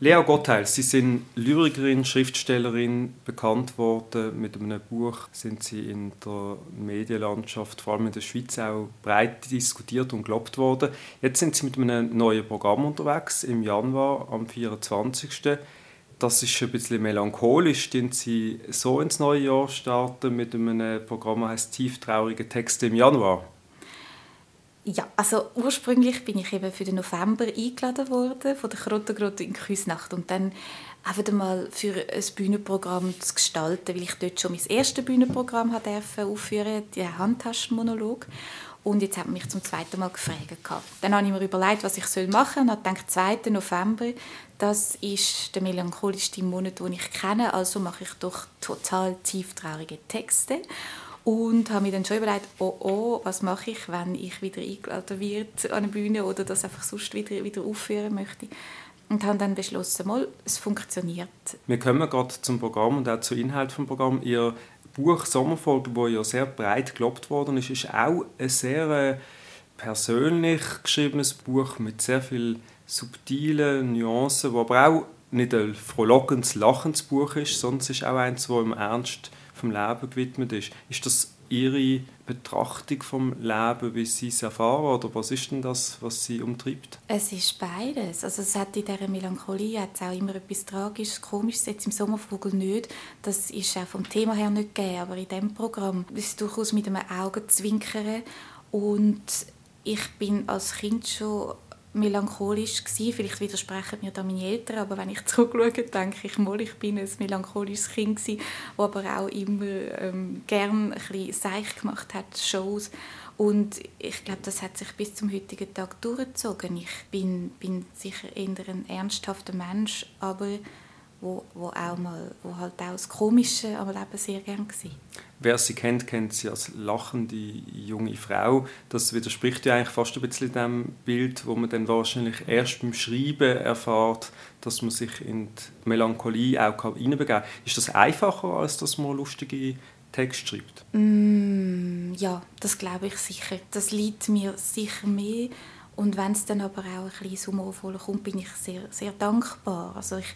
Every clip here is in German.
Lea Gottheil, Sie sind Lyrikerin, Schriftstellerin, bekannt worden. Mit einem Buch sind Sie in der Medienlandschaft, vor allem in der Schweiz, auch breit diskutiert und gelobt worden. Jetzt sind Sie mit einem neuen Programm unterwegs, im Januar, am 24. Das ist ein bisschen melancholisch, denn Sie so ins neue Jahr starten mit einem Programm, das heißt «Tieftraurige Texte im Januar». Ja, also ursprünglich bin ich eben für den November eingeladen worden von der Krottergrotte in Küsnacht und dann einfach mal für ein Bühnenprogramm zu gestalten, weil ich dort schon mein erstes Bühnenprogramm durfte aufführen, den Handtaschenmonolog. Und jetzt hat mich zum zweiten Mal gefragt. Dann habe ich mir überlegt, was ich machen soll und habe gedacht, 2. November, das ist der melancholischste Monat, den ich kenne, also mache ich doch total tieftraurige Texte und habe mir dann schon überlegt, oh oh, was mache ich, wenn ich wieder eingeladen werde an eine Bühne oder das einfach sonst wieder, wieder aufführen möchte. Und habe dann beschlossen, mal, es funktioniert. Wir kommen gerade zum Programm und auch zum Inhalt des Programms. Ihr Buch «Sommerfolge», das ja sehr breit gelobt worden ist, ist auch ein sehr äh, persönlich geschriebenes Buch mit sehr vielen subtilen Nuancen, wo aber auch nicht ein frohlockendes, lachendes Buch ist, sondern es ist auch eins, das im Ernst vom Leben gewidmet ist. Ist das Ihre Betrachtung vom Leben, wie Sie es erfahren, oder was ist denn das, was Sie umtreibt? Es ist beides. Also es hat in dieser Melancholie hat auch immer etwas Tragisches, Komisches, jetzt im Sommervogel nicht. Das ist auch vom Thema her nicht gegeben, aber in diesem Programm ist es durchaus mit einem Augenzwinkern und ich bin als Kind schon melancholisch gewesen. Vielleicht widersprechen mir da meine Eltern, aber wenn ich zurückschaue, denke ich mal, ich bin ein melancholisches Kind gewesen, das aber auch immer ähm, gern ein bisschen seich gemacht hat, Shows. Und ich glaube, das hat sich bis zum heutigen Tag durchgezogen. Ich bin, bin sicher eher ein ernsthafter Mensch, aber wo, wo, auch mal, wo halt auch das Komische am Leben sehr gern war. Wer sie kennt, kennt sie als lachende junge Frau. Das widerspricht ja eigentlich fast ein bisschen dem Bild, wo man dann wahrscheinlich erst beim Schreiben erfährt, dass man sich in die Melancholie auch hineinbegeben kann. Ist das einfacher, als dass man lustige Texte schreibt? Mm, ja, das glaube ich sicher. Das liegt mir sicher mehr. Und wenn es dann aber auch ein bisschen humorvoller kommt, bin ich sehr, sehr dankbar. Also ich,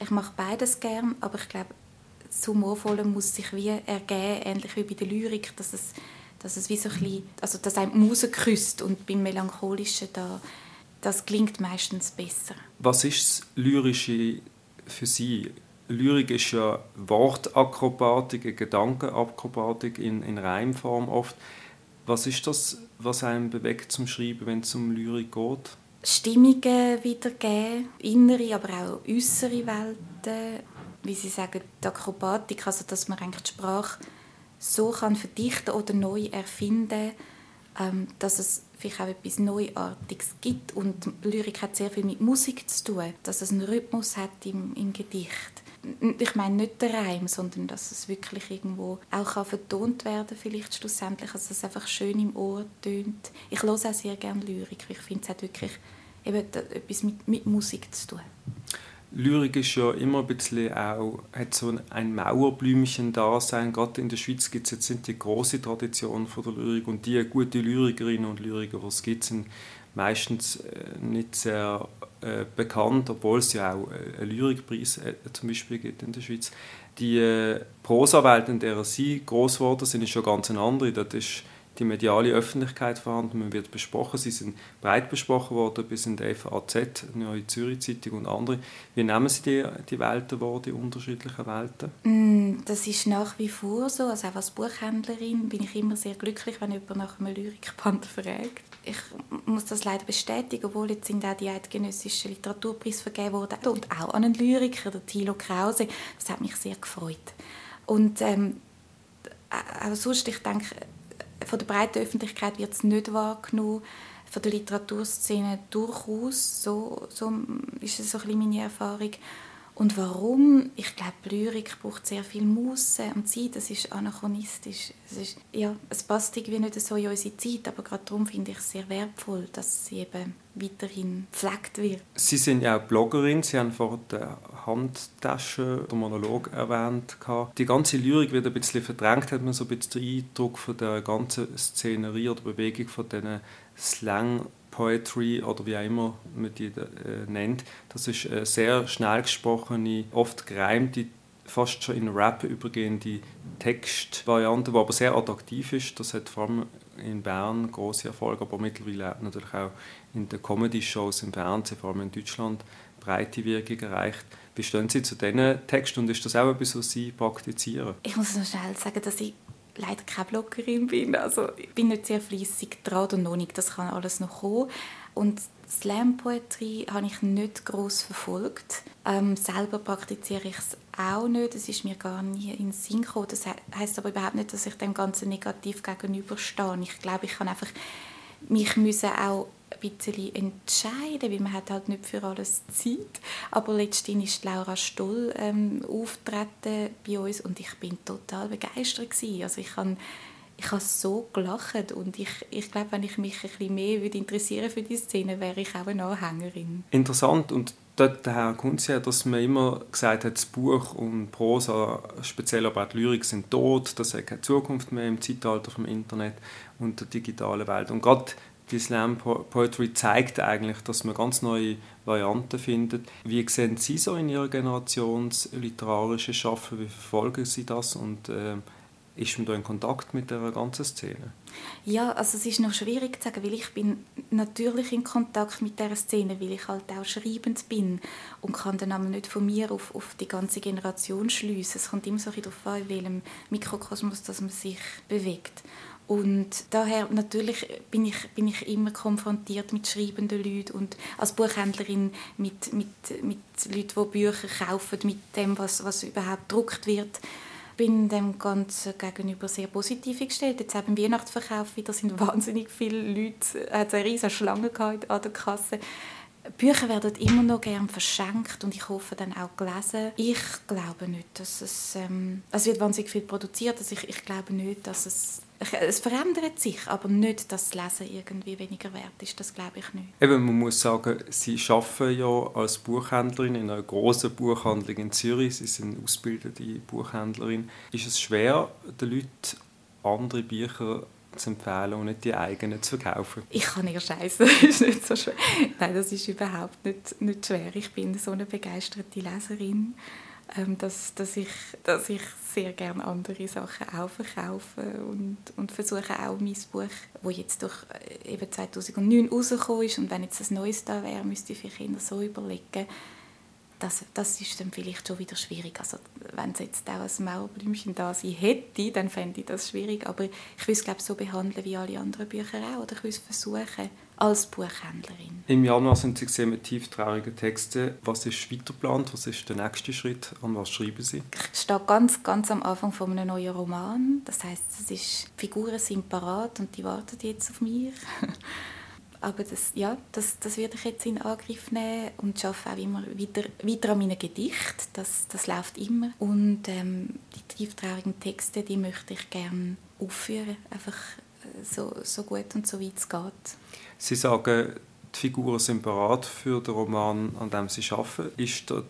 ich mache beides gern, aber ich glaube, das Humorvolle muss sich wie ergeben, ähnlich wie bei der Lyrik, dass es, dass es wie so ein bisschen, also dass einem die Muse küsst und beim Melancholischen da, das klingt meistens besser. Was ist das Lyrische für Sie? Lyrik ist ja Wortakrobatik, Gedankenakrobatik in, in Reimform oft. Was ist das, was einem bewegt zum Schreiben, wenn es um Lyrik geht? Stimmungen wiedergeben, innere, aber auch äußere Welten, wie Sie sagen, die Akrobatik, also dass man eigentlich die Sprache so kann verdichten oder neu erfinden, ähm, dass es vielleicht auch etwas Neuartiges gibt. Und Lyrik hat sehr viel mit Musik zu tun, dass es einen Rhythmus hat im, im Gedicht ich meine nicht der Reim, sondern dass es wirklich irgendwo auch vertont werden vielleicht schlussendlich, dass es einfach schön im Ohr tönt. Ich höre auch sehr gerne Lyrik, ich finde es hat wirklich eben etwas mit, mit Musik zu tun. Lyrik ist ja immer ein bisschen auch, hat so ein Mauerblümchen-Dasein. Gerade in der Schweiz gibt es jetzt sind die große Tradition von der Lyrik und die gute Lyrikerinnen und Lyriker, die es gibt, sind meistens äh, nicht sehr äh, bekannt, obwohl es ja auch äh, einen Lyrikpreis äh, zum Beispiel gibt in der Schweiz. Die äh, Prosawelt, in der sie groß geworden sind, ist schon ganz eine andere. Das ist die mediale Öffentlichkeit vorhanden, man wird besprochen. Sie sind breit besprochen worden bis in der FAZ, Neue Zürich Zeitung und andere. Wie nehmen Sie die, die Welten wahr, die unterschiedlichen Welten? Mm, das ist nach wie vor so. Also auch als Buchhändlerin bin ich immer sehr glücklich, wenn jemand nach einem Lyrikband fragt. Ich muss das leider bestätigen, obwohl jetzt sind auch die eidgenössischen Literaturpreise vergeben worden und auch an einen Lyriker, der Thilo Krause. Das hat mich sehr gefreut. Und ähm, auch sonst, ich denke, von der breiten Öffentlichkeit wird es nicht wahrgenommen, von der Literaturszene durchaus. So, so ist es so ein bisschen meine Erfahrung. Und warum? Ich glaube, Lyrik braucht sehr viel Muße und Zeit. Das ist anachronistisch. Es, ist, ja, es passt irgendwie nicht so in unsere Zeit, aber gerade darum finde ich es sehr wertvoll, dass sie eben weiterhin gepflegt wird. Sie sind ja auch Bloggerin. Sie haben vor der Handtasche den Monolog erwähnt. Die ganze Lyrik wird ein bisschen verdrängt, hat man so ein bisschen den Eindruck von der ganzen Szenerie oder Bewegung von diesen Slang Poetry oder wie auch immer man die äh, nennt. Das ist eine sehr schnell gesprochene, oft gereimte, fast schon in Rap übergehende Textvariante, die aber sehr attraktiv ist. Das hat vor allem in Bern große Erfolge, aber mittlerweile natürlich auch in den Comedy-Shows im Fernsehen, vor allem in Deutschland, breite Wirkung erreicht. Wie stehen Sie zu diesen Texten und ist das auch etwas, was Sie praktizieren? Ich muss noch schnell sagen, dass ich leider keine Bloggerin bin. Also ich bin nicht sehr fleissig dran und noch nicht. Das kann alles noch kommen. Und Slam Poetry habe ich nicht groß verfolgt. Ähm, selber praktiziere ich es auch nicht. Es ist mir gar nie in den Sinn gekommen. Das heißt aber überhaupt nicht, dass ich dem Ganzen negativ gegenüberstehe. Ich glaube, ich kann einfach mich müssen auch ein bisschen entscheiden, weil man hat halt nicht für alles Zeit. Aber letztendlich ist Laura Stoll ähm, auftreten bei uns und ich bin total begeistert gewesen. Also ich habe ich habe so gelacht und ich, ich glaube, wenn ich mich ein bisschen mehr würde interessieren für die Szene, wäre ich auch eine Anhängerin. Interessant und dort Herr Kunze, dass man immer gesagt hat, das Buch und Prosa, speziell aber auch die Lyrik, sind tot, das hat keine Zukunft mehr im Zeitalter vom Internet und der digitalen Welt. Und gerade die Slam Poetry zeigt eigentlich, dass man ganz neue Varianten findet. Wie sehen Sie so in Ihrer Generation das literarische Schaffen? Wie verfolgen Sie das? Und äh, ist man da in Kontakt mit der ganzen Szene? Ja, also es ist noch schwierig zu sagen, weil ich bin natürlich in Kontakt mit der Szene, weil ich halt auch schreibend bin und kann dann aber nicht von mir auf, auf die ganze Generation schliessen. Es kommt immer so darauf an, in welchem Mikrokosmos dass man sich bewegt. Und daher natürlich bin ich, bin ich immer konfrontiert mit schreibenden Leuten und als Buchhändlerin mit, mit, mit Leuten, die Bücher kaufen, mit dem, was, was überhaupt gedruckt wird bin dem Ganzen gegenüber sehr positiv gestellt. Jetzt eben Weihnachtsverkauf wieder sind wahnsinnig viele Leute, hat eine riesige Schlange an der Kasse. Bücher werden immer noch gern verschenkt und ich hoffe dann auch gelesen. Ich glaube nicht, dass es, ähm, es wird wahnsinnig viel produziert, also ich, ich glaube nicht, dass es es verändert sich, aber nicht, dass das Lesen irgendwie weniger wert ist. Das glaube ich nicht. Eben, man muss sagen, Sie arbeiten ja als Buchhändlerin in einer großen Buchhandlung in Zürich. Sie sind ausgebildete Buchhändlerin. Ist es schwer, den Leuten andere Bücher zu empfehlen und nicht die eigenen zu kaufen? Ich kann ihr scheißen, das ist nicht so schwer. Nein, das ist überhaupt nicht, nicht schwer. Ich bin so eine begeisterte Leserin dass, dass, ich, dass ich sehr gerne andere Sachen auch verkaufe und, und versuche auch mein Buch, das jetzt durch äh, eben 2009 rausgekommen ist und wenn jetzt ein neues da wäre, müsste ich Kinder so überlegen, das, das ist dann vielleicht schon wieder schwierig. Also, wenn es jetzt auch ein Mauerblümchen da sein hätte, dann fände ich das schwierig. Aber ich würde es glaube so behandeln wie alle anderen Bücher auch. Oder ich würde es versuchen, als Buchhändlerin. Im Januar sind Sie gesehen mit tieftraurigen Texten. Was ist weiter geplant? Was ist der nächste Schritt? An was schreiben Sie? Ich stehe ganz, ganz am Anfang von einem neuen Roman. Das heißt, es ist, die Figuren sind parat und die warten jetzt auf mich. Aber das, ja, das, das werde ich jetzt in Angriff nehmen und arbeite auch immer wieder, weiter an meinen Gedichten. Das, das läuft immer. Und ähm, die tieftraurigen Texte, die möchte ich gerne aufführen. Einfach so, so gut und so weit es geht. Sie sagen, die Figuren sind bereit für den Roman, an dem Sie arbeiten. Ist die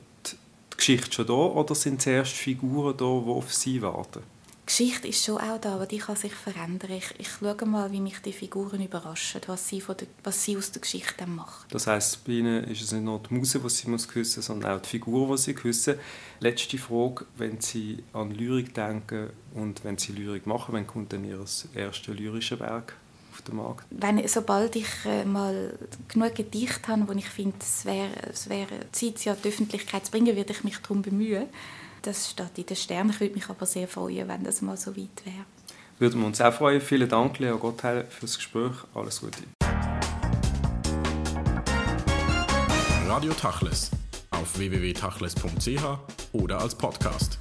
Geschichte schon da oder sind zuerst Figuren da, die auf Sie warten? Geschichte ist schon auch da, aber die kann sich verändern. Ich, ich schaue mal, wie mich die Figuren überraschen, was sie, von der, was sie aus der Geschichte machen. Das heisst, bei Ihnen ist es nicht nur die Muse, die Sie muss küssen, sondern auch die Figur, die Sie küssen. Letzte Frage, wenn Sie an Lyrik denken und wenn Sie Lyrik machen, wann kommt denn Ihr erstes lyrisches Werk auf den Markt? Wenn, sobald ich äh, mal genug Gedichte habe, wo ich finde, es wäre wär Zeit, sie an die Öffentlichkeit zu bringen, würde ich mich darum bemühen. Das steht in den Sternen. Ich würde mich aber sehr freuen, wenn das mal so weit wäre. Würden wir uns auch freuen. Vielen Dank, Lea Gottheil, für das Gespräch. Alles Gute. Radio Tachles auf www.tachles.ch oder als Podcast.